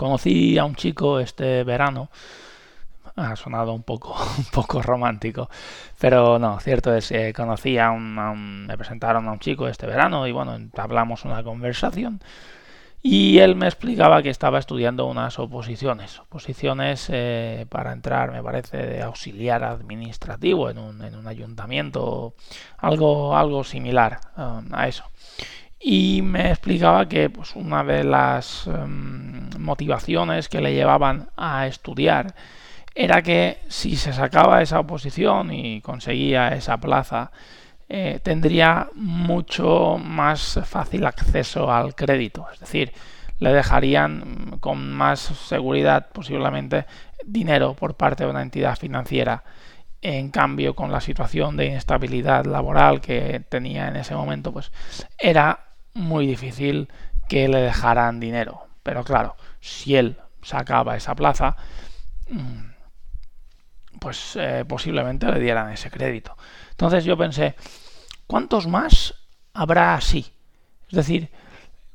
Conocí a un chico este verano. Ha sonado un poco, un poco romántico. Pero no, cierto es que conocí a un, Me presentaron a un chico este verano y bueno, hablamos una conversación. Y él me explicaba que estaba estudiando unas oposiciones. Oposiciones eh, para entrar, me parece, de auxiliar administrativo en un, en un ayuntamiento. Algo, algo similar um, a eso y me explicaba que pues, una de las em, motivaciones que le llevaban a estudiar era que si se sacaba esa oposición y conseguía esa plaza, eh, tendría mucho más fácil acceso al crédito, es decir, le dejarían con más seguridad posiblemente dinero por parte de una entidad financiera. En cambio, con la situación de inestabilidad laboral que tenía en ese momento, pues era muy difícil que le dejaran dinero. Pero claro, si él sacaba esa plaza, mm, pues eh, posiblemente le dieran ese crédito. Entonces yo pensé, ¿cuántos más habrá así? Es decir,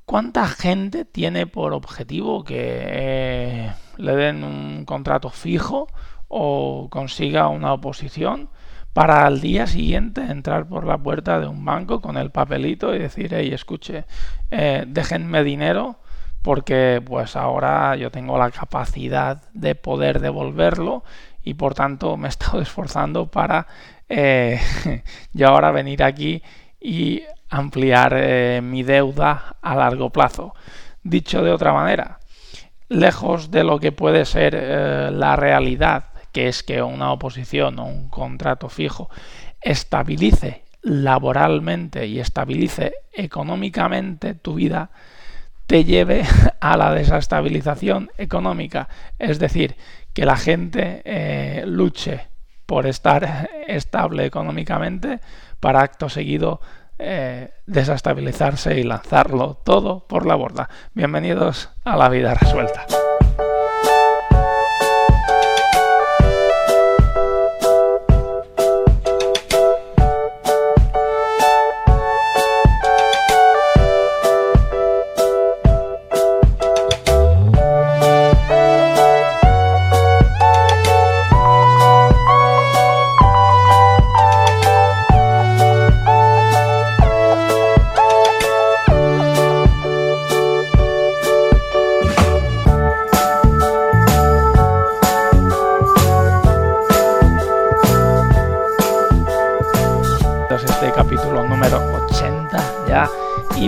¿cuánta gente tiene por objetivo que eh, le den un contrato fijo o consiga una oposición para al día siguiente entrar por la puerta de un banco con el papelito y decir, hey, escuche, eh, déjenme dinero porque pues ahora yo tengo la capacidad de poder devolverlo y por tanto me he estado esforzando para eh, yo ahora venir aquí y ampliar eh, mi deuda a largo plazo. Dicho de otra manera, lejos de lo que puede ser la realidad que es que una oposición o un contrato fijo estabilice laboralmente y estabilice económicamente tu vida, te lleve a la desestabilización económica. Es decir, que la gente eh, luche por estar estable económicamente para acto seguido eh, desestabilizarse y lanzarlo todo por la borda. Bienvenidos a la vida resuelta.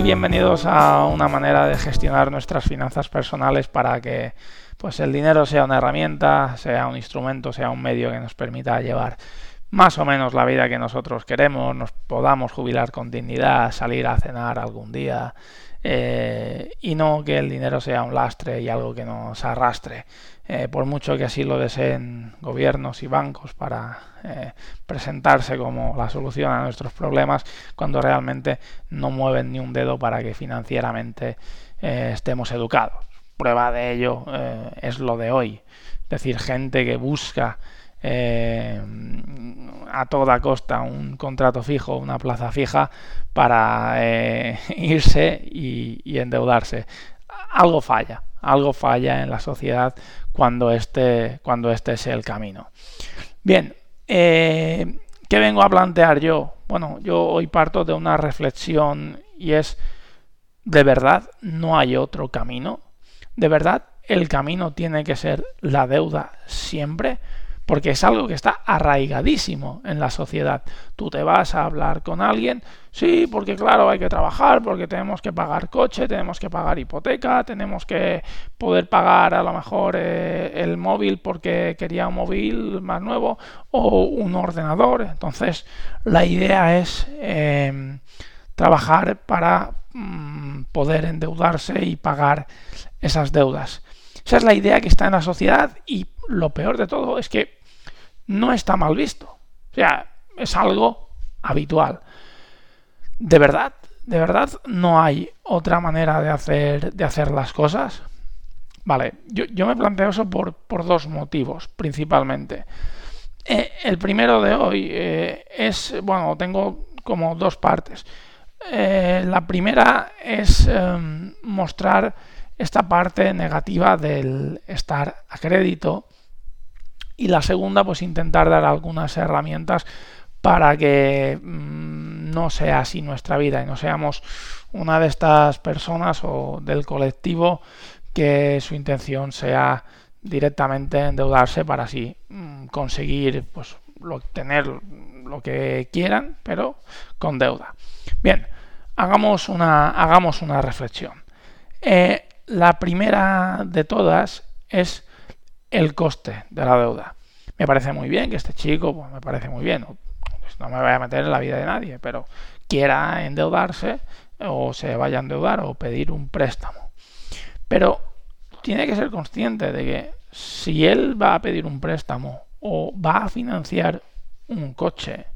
Bienvenidos a una manera de gestionar nuestras finanzas personales para que pues el dinero sea una herramienta, sea un instrumento, sea un medio que nos permita llevar más o menos la vida que nosotros queremos, nos podamos jubilar con dignidad, salir a cenar algún día eh, y no que el dinero sea un lastre y algo que nos arrastre. Eh, por mucho que así lo deseen gobiernos y bancos para eh, presentarse como la solución a nuestros problemas, cuando realmente no mueven ni un dedo para que financieramente eh, estemos educados. Prueba de ello es lo de hoy. Es decir, gente que busca a toda costa un contrato fijo, una plaza fija para irse y endeudarse. Algo falla, algo falla en la sociedad cuando este, cuando este es el camino. Bien, eh, ¿qué vengo a plantear yo? Bueno, yo hoy parto de una reflexión y es, ¿de verdad no hay otro camino? ¿De verdad el camino tiene que ser la deuda siempre? Porque es algo que está arraigadísimo en la sociedad. Tú te vas a hablar con alguien, sí, porque claro, hay que trabajar, porque tenemos que pagar coche, tenemos que pagar hipoteca, tenemos que poder pagar a lo mejor eh, el móvil porque quería un móvil más nuevo o un ordenador. Entonces, la idea es em, trabajar para mm, poder endeudarse y pagar esas deudas. Esa es la idea que está en la sociedad y lo peor de todo es que no está mal visto. O sea, es algo habitual. De verdad, de verdad no hay otra manera de hacer, de hacer las cosas. Vale, yo, me planteo eso por, dos motivos, principalmente. Eh, el primero de hoy eh, es, bueno, tengo como dos partes. Eh, la primera es em, mostrar esta parte negativa del estar a crédito. Y la segunda, pues intentar dar algunas herramientas para que mm, no sea así nuestra vida y no seamos una de estas personas o del colectivo que su intención sea directamente endeudarse para así mm, conseguir pues lo, tener lo que quieran pero con deuda. Bien hagamos una hagamos una reflexión. Eh, la primera de todas es el coste de la deuda. Me parece muy bien que este chico pues me parece muy bien. No me voy a meter en la vida de nadie pero quiera endeudarse o se vaya a endeudar o pedir un préstamo. Pero tiene que ser consciente de que si él va a pedir un préstamo o va a financiar un coche,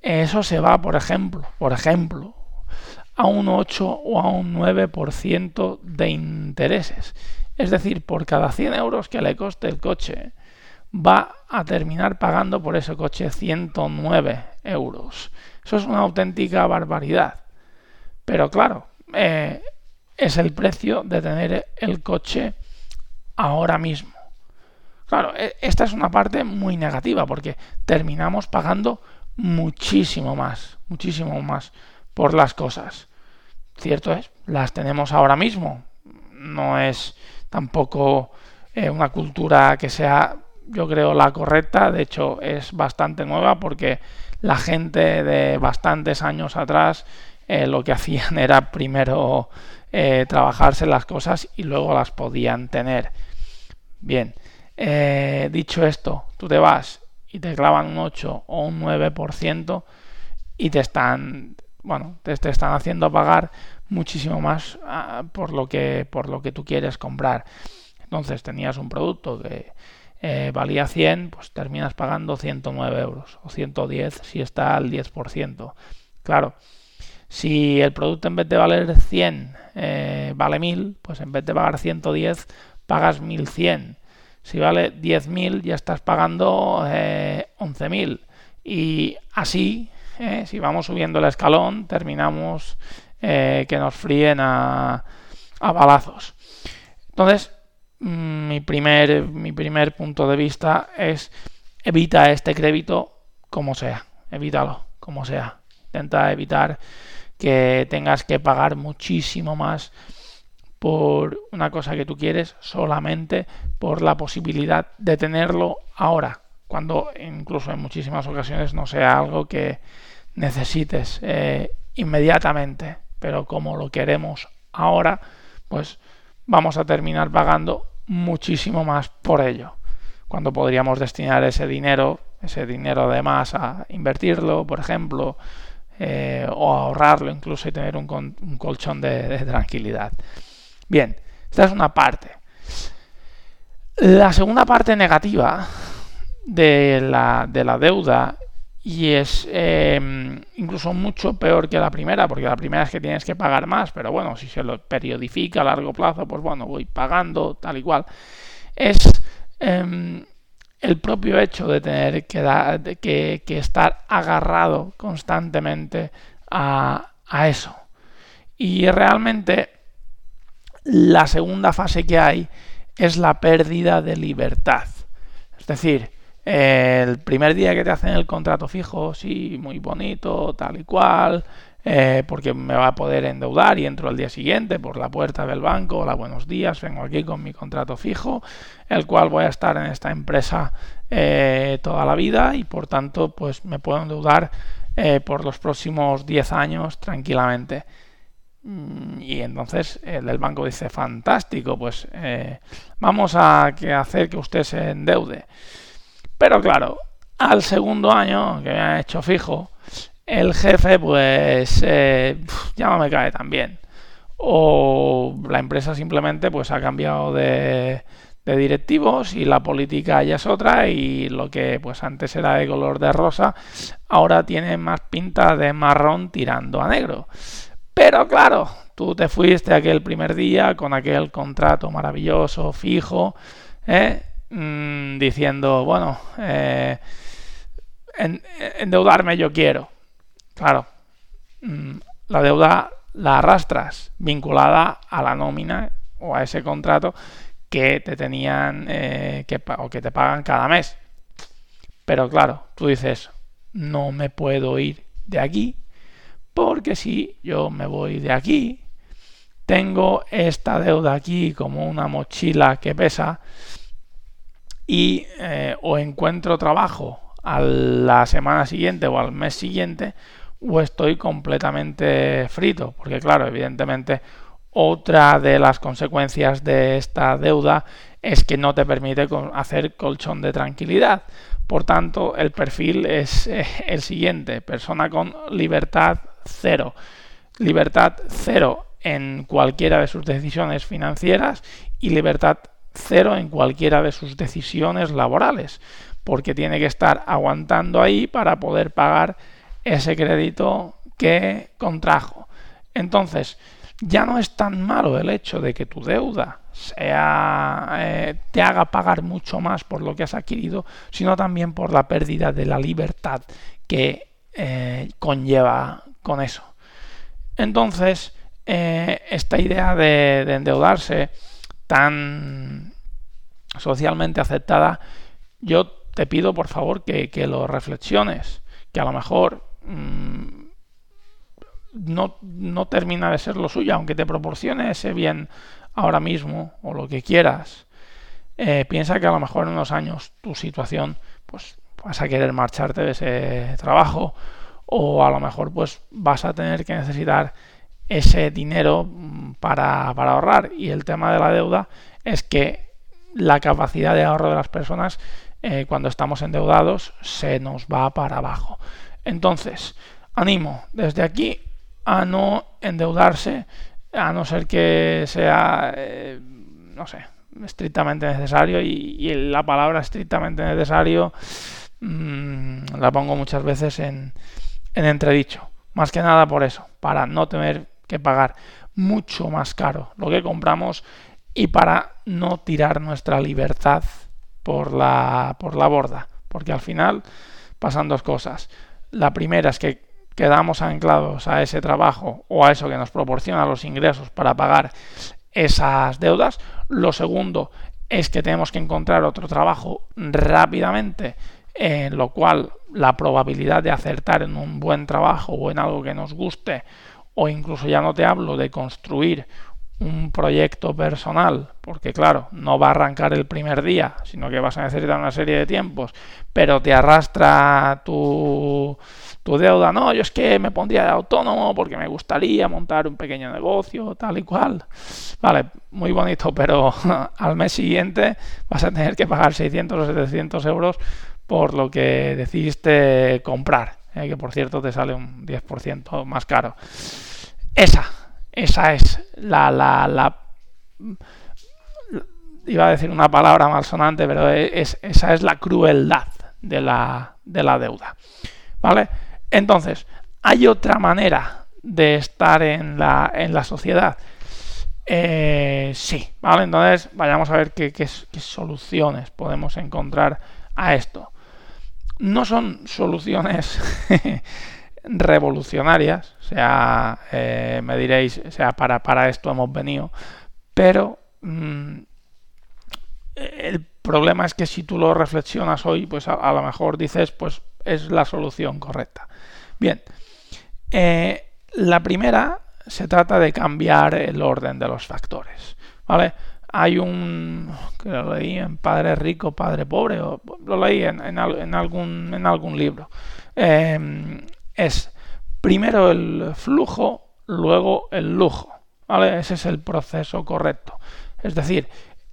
eso se va, por ejemplo, por ejemplo, a un 8 o a un 9% de intereses. Es decir, por cada 100 euros que le coste el coche, va a terminar pagando por ese coche 109 euros. Eso es una auténtica barbaridad. Pero claro, eh, es el precio de tener el coche ahora mismo. Claro, e, esta es una parte muy negativa porque terminamos pagando muchísimo más, muchísimo más por las cosas. Cierto es, las tenemos ahora mismo. No es tampoco eh, una cultura que sea, yo creo, la correcta. De hecho, es bastante nueva porque la gente de bastantes años atrás eh, lo que hacían era primero eh, trabajarse las cosas y luego las podían tener. Bien, dicho esto, tú te vas y te clavan un 8 o un 9% y te están, bueno, te, están haciendo pagar muchísimo más ah, por, lo que, por lo que tú quieres comprar. Entonces tenías un producto que eh, valía 100, pues terminas pagando 109 euros o 110 si está al 10%. Claro, si el producto en vez de valer 100 eh, vale 1000, pues en vez de pagar 110 pagas 1100. Si vale 10.000 ya estás pagando eh, 11.000. Y así, eh, si vamos subiendo el escalón, terminamos eh, que nos fríen a, a balazos. Entonces, mm, mi primer, mi primer punto de vista es evita este crédito como sea. Evítalo como sea. Intenta evitar que tengas que pagar muchísimo más por una cosa que tú quieres solamente por la posibilidad de tenerlo ahora, cuando incluso en muchísimas ocasiones no sea algo que necesites eh, inmediatamente, pero como lo queremos ahora, pues vamos a terminar pagando muchísimo más por ello, cuando podríamos destinar ese dinero, ese dinero de más a invertirlo, por ejemplo, eh, o ahorrarlo incluso y tener un, colchón de, tranquilidad. Bien, esta es una parte. La segunda parte negativa de la, de la deuda y es em, incluso mucho peor que la primera, porque la primera es que tienes que pagar más, pero bueno, si se lo periodifica a largo plazo, pues bueno, voy pagando tal y cual. Es em, el propio hecho de tener que, que, estar agarrado constantemente a, a, eso. Y realmente la segunda fase que hay es la pérdida de libertad. Es decir, el primer día que te hacen el contrato fijo, sí, muy bonito, tal y cual, eh, porque me va a poder endeudar y entro al día siguiente por la puerta del banco, hola, buenos días, vengo aquí con mi contrato fijo, el cual voy a estar en esta empresa eh, toda la vida y por tanto pues me puedo endeudar eh, por los próximos 10 años tranquilamente. Mm, y entonces el del banco dice, fantástico, pues vamos a hacer que usted se endeude. Pero claro, al segundo año que me ha hecho fijo, el jefe pues eh, ya no me cae tan bien. O la empresa simplemente pues ha cambiado de, de directivos y la política ya es otra y lo que pues antes era de color de rosa ahora tiene más pinta de marrón tirando a negro. Pero claro, tú te fuiste aquel primer día con aquel contrato maravilloso, fijo, ¿eh? Mm, diciendo, bueno, eh, endeudarme yo quiero. Claro, mm, la deuda la arrastras vinculada a la nómina o a ese contrato que te tenían eh, que, o que te pagan cada mes. Pero claro, tú dices, no me puedo ir de aquí porque si yo me voy de aquí, tengo esta deuda aquí como una mochila que pesa y eh, o encuentro trabajo a la semana siguiente o al mes siguiente o estoy completamente frito porque claro evidentemente otra de las consecuencias de esta deuda es que no te permite hacer colchón de tranquilidad. Por tanto el perfil es eh, el siguiente persona con libertad cero. Libertad cero en cualquiera de sus decisiones financieras y libertad cero en cualquiera de sus decisiones laborales, porque tiene que estar aguantando ahí para poder pagar ese crédito que contrajo. Entonces, ya no es tan malo el hecho de que tu deuda sea, eh, te haga pagar mucho más por lo que has adquirido, sino también por la pérdida de la libertad que eh, conlleva con eso. Entonces, eh, esta idea de, endeudarse tan socialmente aceptada, yo te pido por favor que, lo reflexiones, que a lo mejor mm, no, no, termina de ser lo suyo, aunque te proporcione ese bien ahora mismo o lo que quieras. Eh, piensa que a lo mejor en unos años tu situación, pues vas a querer marcharte de ese trabajo o a lo mejor pues vas a tener que necesitar ese dinero mm, para, ahorrar. Y el tema de la deuda es que la capacidad de ahorro de las personas eh, cuando estamos endeudados se nos va para abajo. Entonces, animo desde aquí a no endeudarse, a no ser que sea, eh, no sé, estrictamente necesario. Y, la palabra estrictamente necesario mm, la pongo muchas veces en, en entredicho. Más que nada por eso, para no tener que pagar mucho más caro lo que compramos y para no tirar nuestra libertad por la, por la borda. Porque al final pasan dos cosas. La primera es que quedamos anclados a ese trabajo o a eso que nos proporciona los ingresos para pagar esas deudas. Lo segundo es que tenemos que encontrar otro trabajo rápidamente, en lo cual la probabilidad de acertar en un buen trabajo o en algo que nos guste o incluso ya no te hablo de construir un proyecto personal, porque claro, no va a arrancar el primer día, sino que vas a necesitar una serie de tiempos, pero te arrastra tu, tu deuda, no, yo es que me pondría de autónomo porque me gustaría montar un pequeño negocio, tal y cual. Vale, muy bonito, pero al mes siguiente vas a tener que pagar 600 o 700 euros por lo que decidiste comprar, ¿eh? que por cierto te sale un 10% más caro. Esa, esa es la, la, iba a decir una palabra malsonante, pero es, esa es la crueldad de la, de la deuda. ¿Vale? Entonces, ¿hay otra manera de estar en la, en la sociedad? Eh, sí, ¿vale? Entonces, vayamos a ver qué soluciones podemos encontrar a esto. No son soluciones revolucionarias, o sea, eh, me diréis, o sea, para, para esto hemos venido, pero mm, el problema es que si tú lo reflexionas hoy, pues a, lo mejor dices, pues es la solución correcta. Bien, eh, la primera se trata de cambiar el orden de los factores, ¿vale? Hay un, que lo leí en Padre Rico, Padre Pobre, o lo leí en, algún, en algún libro. Eh, es primero el flujo, luego el lujo. ¿vale? Ese es el proceso correcto. Es decir,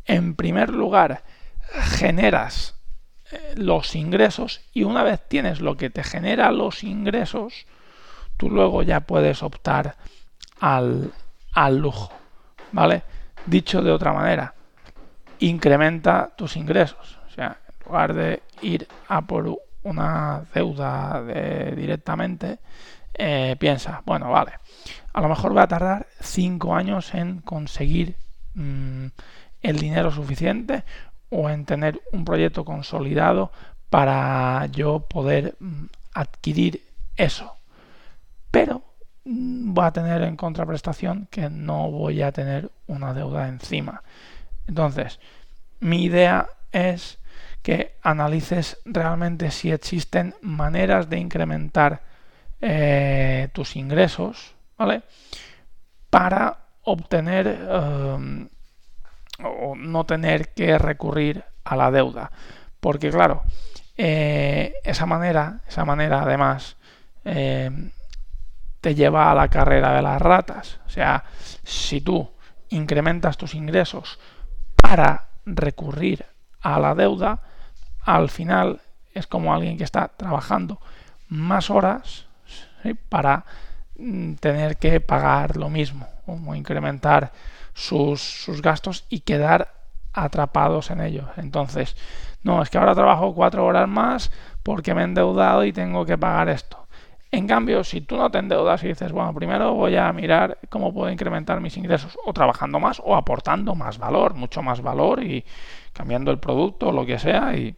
en primer lugar, generas eh, los ingresos y una vez tienes lo que te genera los ingresos, tú luego ya puedes optar al, al lujo. ¿Vale? Dicho de otra manera, incrementa tus ingresos. O sea, en lugar de ir a por una deuda directamente, eh, piensa, bueno, vale, a lo mejor va a tardar cinco años en conseguir mm, el dinero suficiente o en tener un proyecto consolidado para yo poder mm, adquirir eso. Pero mm, voy a tener en contraprestación que no voy a tener una deuda encima. Entonces, mi idea es que analices realmente si existen maneras de incrementar eh, tus ingresos, ¿vale? Para obtener em, o no tener que recurrir a la deuda. Porque claro, eh, esa manera, esa manera además em, te lleva a la carrera de las ratas. O sea, si tú incrementas tus ingresos para recurrir a la deuda, al final es como alguien que está trabajando más horas para mm, tener que pagar lo mismo o incrementar sus, sus gastos y quedar atrapados en ellos. Entonces, no, es que ahora trabajo cuatro horas más porque me he endeudado y tengo que pagar esto. En cambio, si tú no te endeudas y dices, bueno, primero voy a mirar cómo puedo incrementar mis ingresos, o trabajando más, o aportando más valor, mucho más valor, y cambiando el producto, o lo que sea, y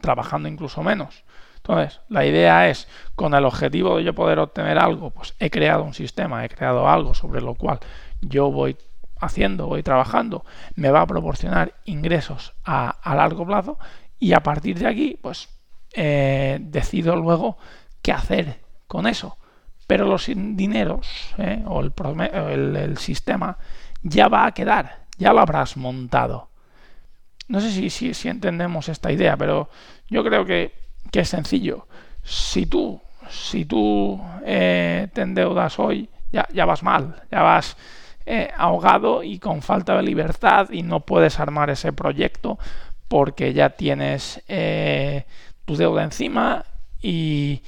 trabajando incluso menos. Entonces, la idea es, con el objetivo de yo poder obtener algo, pues he creado un sistema, he creado algo sobre lo cual yo voy haciendo, voy trabajando, me va a proporcionar ingresos a, largo plazo y a partir de aquí, pues eh, decido luego qué hacer con eso. Pero los dineros eh, o el, el, sistema ya va a quedar, ya lo habrás montado. No sé si, si, entendemos esta idea, pero yo creo que, que es sencillo. Si tú, si tú eh, te endeudas hoy, ya, ya vas mal, ya vas eh, ahogado y con falta de libertad y no puedes armar ese proyecto porque ya tienes tu deuda encima y,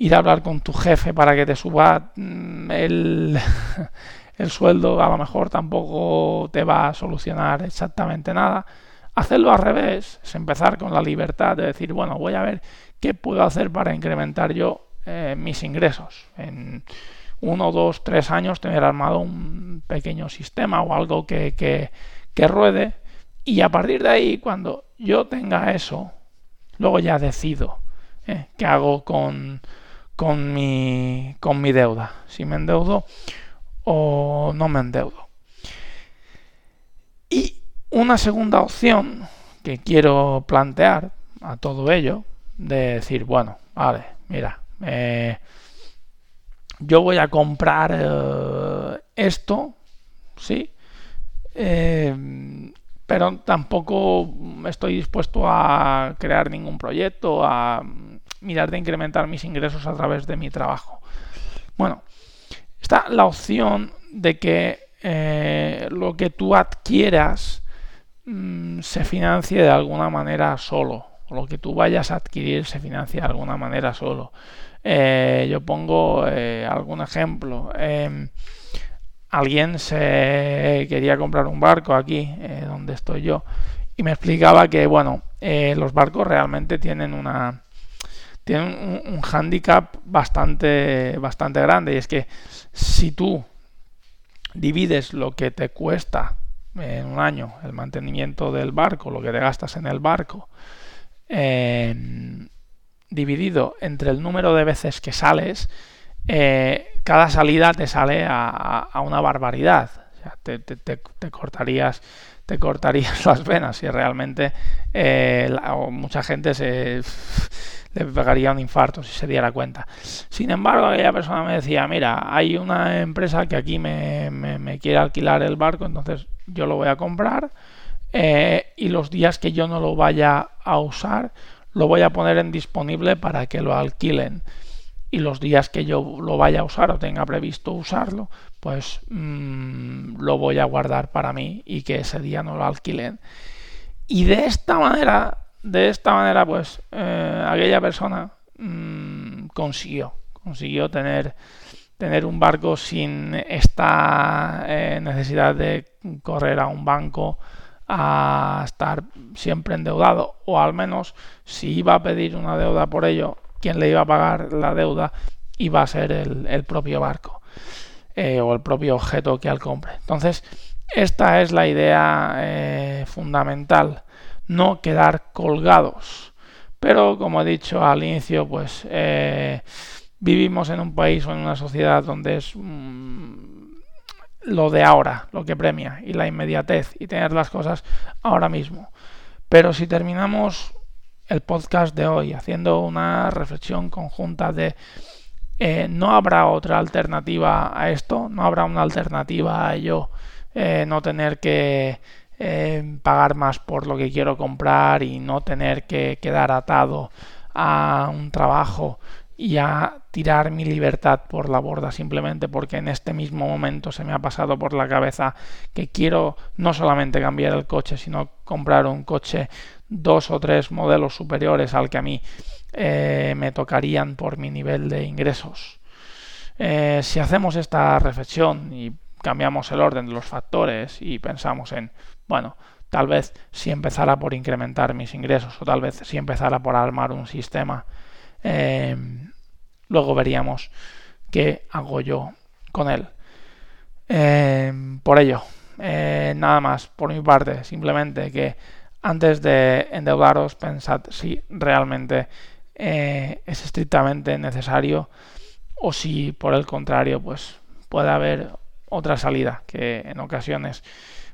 ir a hablar con tu jefe para que te suba mm, el, el sueldo, a lo mejor tampoco te va a solucionar exactamente nada. Hacerlo al revés es empezar con la libertad de decir, bueno, voy a ver qué puedo hacer para incrementar yo eh, mis ingresos. En uno, dos, tres años tener armado un pequeño sistema o algo que, que, que ruede y a partir de ahí, cuando yo tenga eso, luego ya decido eh, qué hago con, con mi, con mi deuda, si me endeudo o no me endeudo. Y una segunda opción que quiero plantear a todo ello, de decir, bueno, vale, mira, eh, yo voy a comprar eh, esto, ¿sí? Eh, pero tampoco estoy dispuesto a crear ningún proyecto, a mirar de incrementar mis ingresos a través de mi trabajo. Bueno, está la opción de que eh, lo que tú adquieras mm, se financie de alguna manera solo, o lo que tú vayas a adquirir se financie de alguna manera solo. Eh, yo pongo eh, algún ejemplo. Em, alguien se quería comprar un barco aquí, donde estoy yo, y me explicaba que, bueno, los barcos realmente tienen una tiene un, hándicap bastante, bastante grande y es que si tú divides lo que te cuesta en un año el mantenimiento del barco, lo que te gastas en el barco, dividido entre el número de veces que sales, eh, cada salida te sale a, una barbaridad. Te, cortarías te cortarías las venas si realmente eh, mucha gente se le pegaría un infarto si se diera cuenta. Sin embargo, aquella persona me decía, mira, hay una empresa que aquí me, me, quiere alquilar el barco, entonces yo lo voy a comprar eh, y los días que yo no lo vaya a usar, lo voy a poner en disponible para que lo alquilen. Y los días que yo lo vaya a usar o tenga previsto usarlo, pues mmm, lo voy a guardar para mí y que ese día no lo alquilen. Y de esta manera de esta manera, pues eh, aquella persona mmm, consiguió, consiguió tener, tener un barco sin esta eh, necesidad de correr a un banco a estar siempre endeudado o al menos si iba a pedir una deuda por ello, quien le iba a pagar la deuda iba a ser el propio barco eh, o el propio objeto que al compre. Entonces, esta es la idea eh, fundamental no quedar colgados. Pero como he dicho al inicio, pues eh, vivimos en un país o en una sociedad donde es mm, lo de ahora lo que premia y la inmediatez y tener las cosas ahora mismo. Pero si terminamos el podcast de hoy haciendo una reflexión conjunta de eh, no habrá otra alternativa a esto, no habrá una alternativa a ello, eh, no tener que eh, pagar más por lo que quiero comprar y no tener que quedar atado a un trabajo y a tirar mi libertad por la borda simplemente porque en este mismo momento se me ha pasado por la cabeza que quiero no solamente cambiar el coche, sino comprar un coche dos o tres modelos superiores al que a mí eh, me tocarían por mi nivel de ingresos. Eh, si hacemos esta reflexión y cambiamos el orden de los factores y pensamos en, bueno, tal vez si empezara por incrementar mis ingresos o tal vez si empezara por armar un sistema eh, luego veríamos qué hago yo con él. Por ello, nada más por mi parte, simplemente que antes de endeudaros pensad si realmente es estrictamente necesario o si por el contrario pues puede haber otra salida que en ocasiones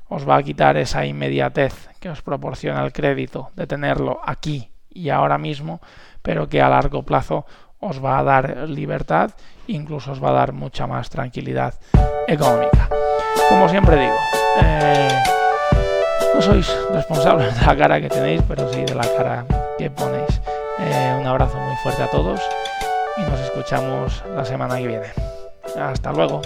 os va a quitar esa inmediatez que os proporciona el crédito de tenerlo aquí y ahora mismo, pero que a largo plazo os va a dar libertad, incluso os va a dar mucha más tranquilidad económica. Como siempre digo, eh, no sois responsables de la cara que tenéis, pero sí de la cara que ponéis. Eh, un abrazo muy fuerte a todos y nos escuchamos la semana que viene. Hasta luego.